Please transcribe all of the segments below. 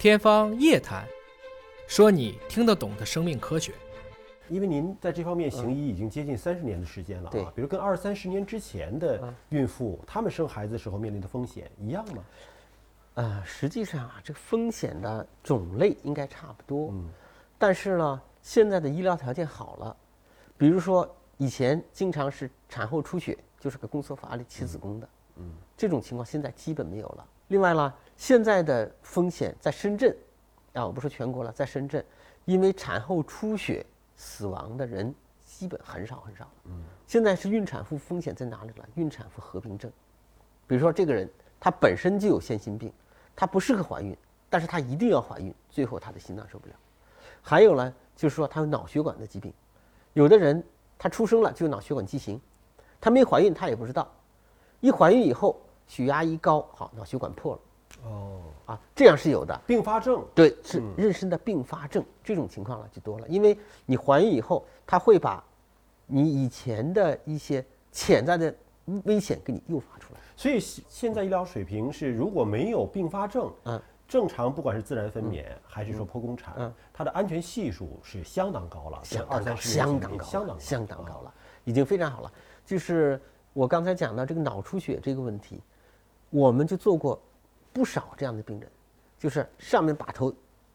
天方夜谭，说你听得懂的生命科学。因为您在这方面行医已经接近三十年的时间了对。啊，比如跟二三十年之前的嗯孕妇，她们生孩子时候面临的风险一样吗？呃，实际上啊，这个风险的种类应该差不多，嗯。但是呢，现在的医疗条件好了，比如说以前经常是产后出血，就是个宫缩乏力起子宫的，嗯。这种情况现在基本没有了。另外呢，现在的风险在深圳，啊，我不说全国了，在深圳，因为产后出血死亡的人基本很少很少。嗯现在是孕产妇风险在哪里了？孕产妇合并症，比如说这个人他本身就有先心病，他不适合怀孕，但是他一定要怀孕，最后他的心脏受不了。还有呢，就是说他有脑血管的疾病，有的人他出生了就有脑血管畸形，他没怀孕他也不知道，一怀孕以后血压一高，好脑血管破了哦，啊，这样是有的。并发症。对，是妊娠的并发症，这种情况了就多了，因为你怀孕以后，它会把你以前的一些潜在的危险给你诱发出来。所以现现在医疗水平是，如果没有并发症，嗯，正常不管是自然分娩还是说剖宫产，嗯。它的安全系数是相当高了，相当高，相当高，相当相当高啊了，已经非常好了。就是我刚才讲到这个脑出血这个问题，我们就做过不少这样的病人，就是上面把头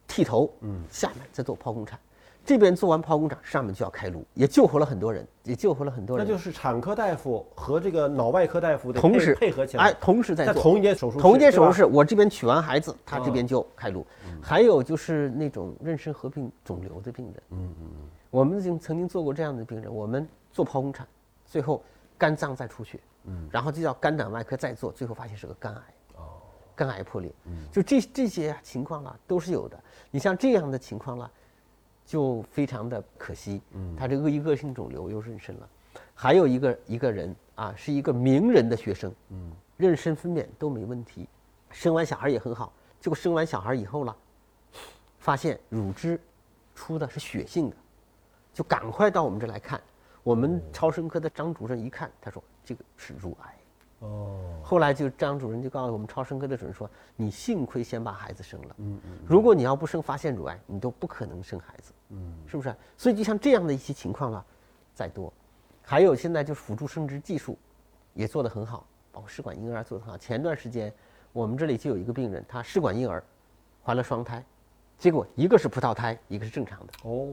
剃头，嗯，下面再做剖宫产，这边做完剖宫产，上面就要开颅，也救活了很多人，也救活了很多人。那就是产科大夫和这个脑外科大夫的同时配合起来，哎，同时在在做。同一间手术室同一间手术室，我这边取完孩子，他这嗯边就开颅。还有就是那种妊娠合并肿瘤的病人，嗯嗯我们已经曾经做过这样的病人，我们做剖宫产，最后肝脏再出血，嗯。然后就叫肝胆外科再做，最后发现是个肝癌，哦，肝癌破裂，嗯就这这些情况啦都是有的。你像这样的情况啦，就非常的可惜，嗯他这恶一恶性肿瘤又妊娠了，还有一个一个人啊，是一个名人的学生，嗯妊娠分娩都没问题，生完小孩也很好，结果生完小孩以后了，发现乳汁出的是血性的，就赶快到我们这来看。我们超声科的张主任一看，他说这个是乳癌。哦，后来就张主任就告诉我们超声科的主任说，你幸亏先把孩子生了，嗯嗯如果你要不生发现乳癌，你都不可能生孩子，嗯。是不是？所以就像这样的一些情况了，再多，还有现在就是辅助生殖技术也做得很好，包括试管婴儿做得很好。前段时间我们这里就有一个病人，他试管婴儿怀了双胎，结果一个是葡萄胎，一个是正常的，哦，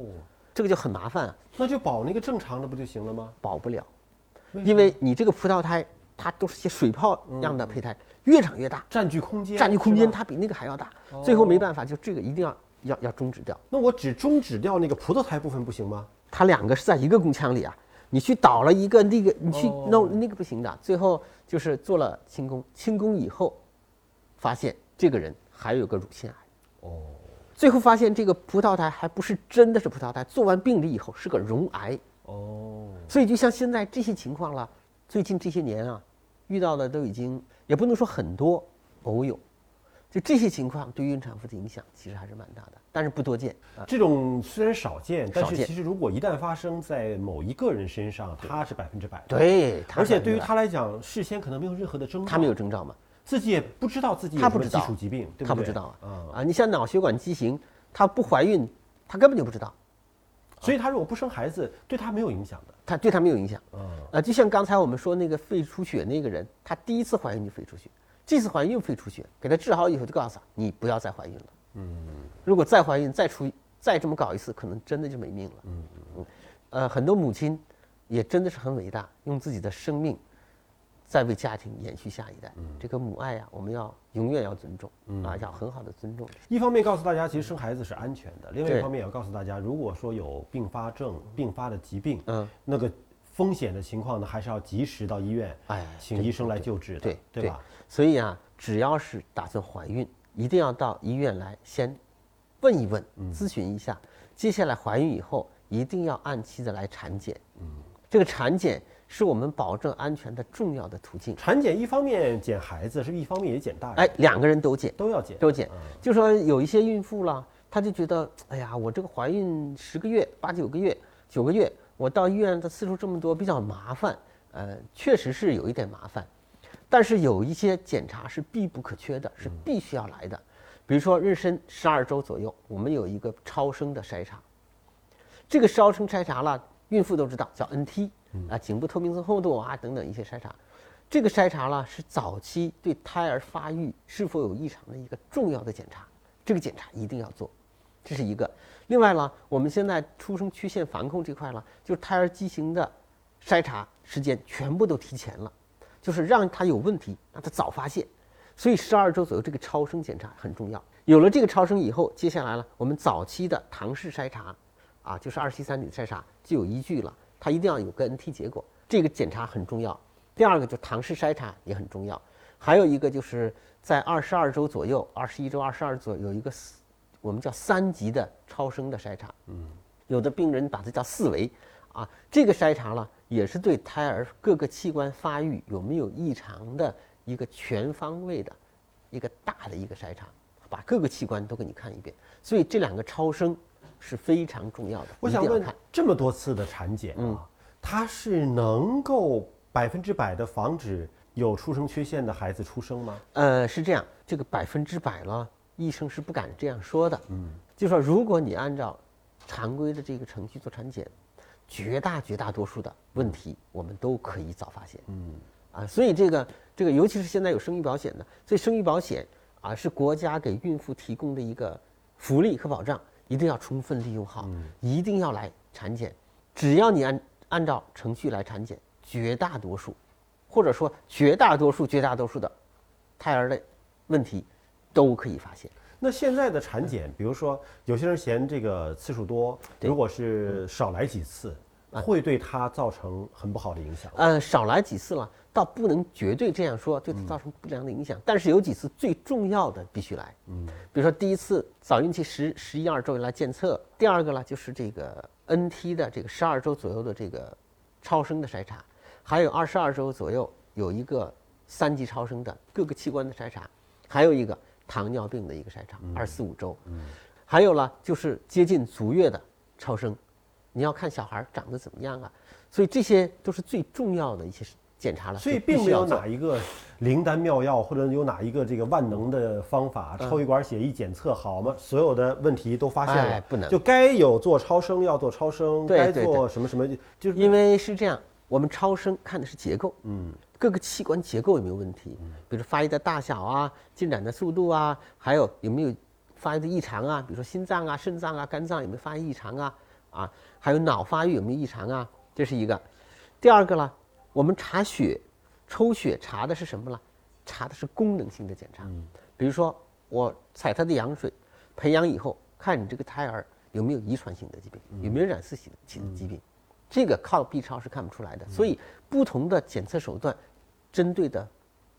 这个就很麻烦。啊，那就保那个正常的不就行了吗？保不了，因为你这个葡萄胎它都是些水泡样的胚胎，越长越大，占据空间，占据空间它比那个还要大，最后没办法，就这个一定要要要终止掉。那我只终止掉那个葡萄胎部分不行吗？它两个是在一个宫腔里啊，你去倒了一个那个，你去哦弄那个不行的。最后就是做了清宫，清宫以后，发现这个人还有个乳腺癌。哦，最后发现这个葡萄胎还不是真的是葡萄胎，做完病理以后是个溶癌。哦，所以就像现在这些情况了，最近这些年啊，遇到的都已经也不能说很多，偶有。就这些情况对孕产妇的影响其实还是蛮大的，但是不多见啊。这种虽然少见，但是其实如果一旦发生在某一个人身上，他是百分之百的。对，而且对于他他来讲，事先可能没有任何的征兆，他没有征兆嘛，自己也不知道自己有什么他不知道基础疾病，对不对？他不知道啊啊，啊！你像脑血管畸形，她不怀孕，她根本就不知道，所以他如果不生孩子，对他没有影响的。她对她没有影响。啊，呃，就像刚才我们说那个肺出血那个人，她第一次怀孕就肺出血，这次怀孕又肺出血，给她治好以后就告诉她，你不要再怀孕了。嗯如果再怀孕再出再这么搞一次，可能真的就没命了。嗯嗯，呃，很多母亲也真的是很伟大，用自己的生命在为家庭延续下一代。这个母爱呀、我们要永远要尊重啊，要很好的尊重。一方面告诉大家，其实生孩子是安全的；另外一方面也要告诉大家，如果说有并发症、并发的疾病，嗯，那个风险的情况呢，还是要及时到医院，哎请医生来救治的，对对吧？所以啊，只要是打算怀孕，一定要到医院来先问一问、咨询一下。接下来怀孕以后，一定要按期的来产检。嗯，这个产检是我们保证安全的重要的途径。产检一方面检孩子，是一方面也检大人？哎，两个人都检，都要检，都检嗯。就说有一些孕妇啦，她就觉得，哎呀，我这个怀孕十个月、八九个月、九个月，我到医院的次数这么多，比较麻烦。呃，确实是有一点麻烦，但是有一些检查是必不可缺的，是必须要来的。比如说妊娠十二周左右，我们有一个超声的筛查，这个超声筛查了，孕妇都知道叫 NT 啊，颈部透明层厚度啊等等一些筛查。这个筛查了是早期对胎儿发育是否有异常的一个重要的检查，这个检查一定要做，这是一个。另外呢，我们现在出生曲线防控这块呢，就是胎儿畸形的筛查时间全部都提前了，就是让他有问题，让他早发现。所以十二周左右这个超声检查很重要。有了这个超声以后，接下来呢，我们早期的唐氏筛查，啊，就是二七三里的筛查就有依据了，它一定要有个 NT 结果，这个检查很重要。第二个就唐氏筛查也很重要，还有一个就是在二十二周左右，二十一周、二十二左右有一个四，我们叫三级的超声的筛查。嗯，有的病人把它叫四维，啊，这个筛查了也是对胎儿各个器官发育有没有异常的一个全方位的一个大的一个筛查，把各个器官都给你看一遍。所以这两个超声是非常重要的。我想问，这么多次的产检啊，它是能够？百分之百的防止有出生缺陷的孩子出生吗？呃，是这样，这个百分之百了，医生是不敢这样说的。嗯，就说如果你按照常规的这个程序做产检，绝大绝大多数的问题我们都可以早发现。嗯，啊，所以这个这个，尤其是现在有生育保险的，所以生育保险啊是国家给孕妇提供的一个福利和保障，一定要充分利用好，一定要来产检，只要你按按照程序来产检。绝大多数，或者说绝大多数、绝大多数的胎儿的问题都可以发现。那现在的产检，比如说有些人嫌这个次数多，如果是少来几次，会对他造成很不好的影响。嗯，少来几次了，倒不能绝对这样说，对他造成不良的影响。但是有几次最重要的必须来。嗯，比如说第一次早孕期十十一二周来检测，第二个呢就是这个 NT 的这个十二周左右的这个超声的筛查。还有二十二周左右有一个三级超声的各个器官的筛查，还有一个糖尿病的一个筛查，二四五周，还有呢就是接近足月的超声，你要看小孩长得怎么样啊，所以这些都是最重要的一些检查了。所以并没有哪一个灵丹妙药，或者有哪一个这个万能的方法，抽一管血一检测好吗？所有的问题都发现了，不能就该有做超声要做超声，该做什么什么就是因为是这样。我们超声看的是结构，嗯，各个器官结构有没有问题？比如发育的大小啊，进展的速度啊，还有有没有发育的异常啊？比如说心脏啊、肾脏啊、肝脏有没有发育异常啊？啊，还有脑发育有没有异常啊？这是一个。第二个呢，我们查血、抽血查的是什么呢？查的是功能性的检查。比如说我采他的羊水，培养以后，看你这个胎儿有没有遗传性的疾病，有没有染色体的疾病。这个靠 B 超是看不出来的，所以不同的检测手段，针对的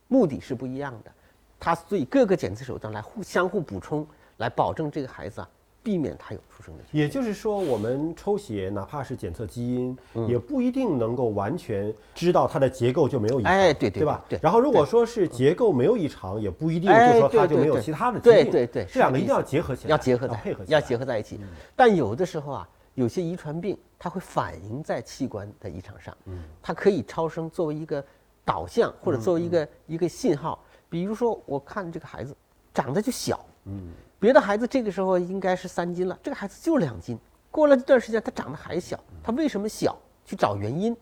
目的是不一样的。它所以各个检测手段来互相互补充，来保证这个孩子啊，避免它有出生的。也就是说，我们抽血哪怕是检测基因，也不一定能够完全知道它的结构就没有异常。哎，对对，对吧？对。然后如果说是结构没有异常，也不一定就说它就没有其他的疾病。对对对，这两个一定要结合起来，要结合在配合，要结合在一起。但有的时候啊。有些遗传病，它会反映在器官的异常上，嗯，它可以超声作为一个导向，或者作为一个一个信号。比如说，我看这个孩子长得就小，嗯，别的孩子这个时候应该是三斤了，这个孩子就两斤。过了这段时间，他长得还小，他为什么小？去找原因，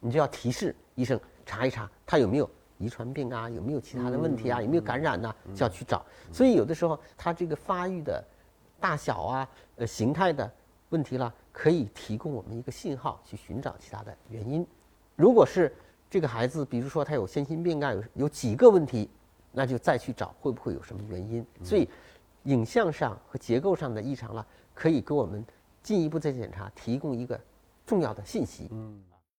你就要提示医生查一查，他有没有遗传病啊？有没有其他的问题啊？有没有感染呐？就要去找。所以有的时候，他这个发育的大小啊，呃，形态的。问题了，可以提供我们一个信号去寻找其他的原因。如果是这个孩子，比如说他有先心病啊，有有几个问题，那就再去找会不会有什么原因。所以，影像上和结构上的异常了，可以给我们进一步再检查提供一个重要的信息。嗯。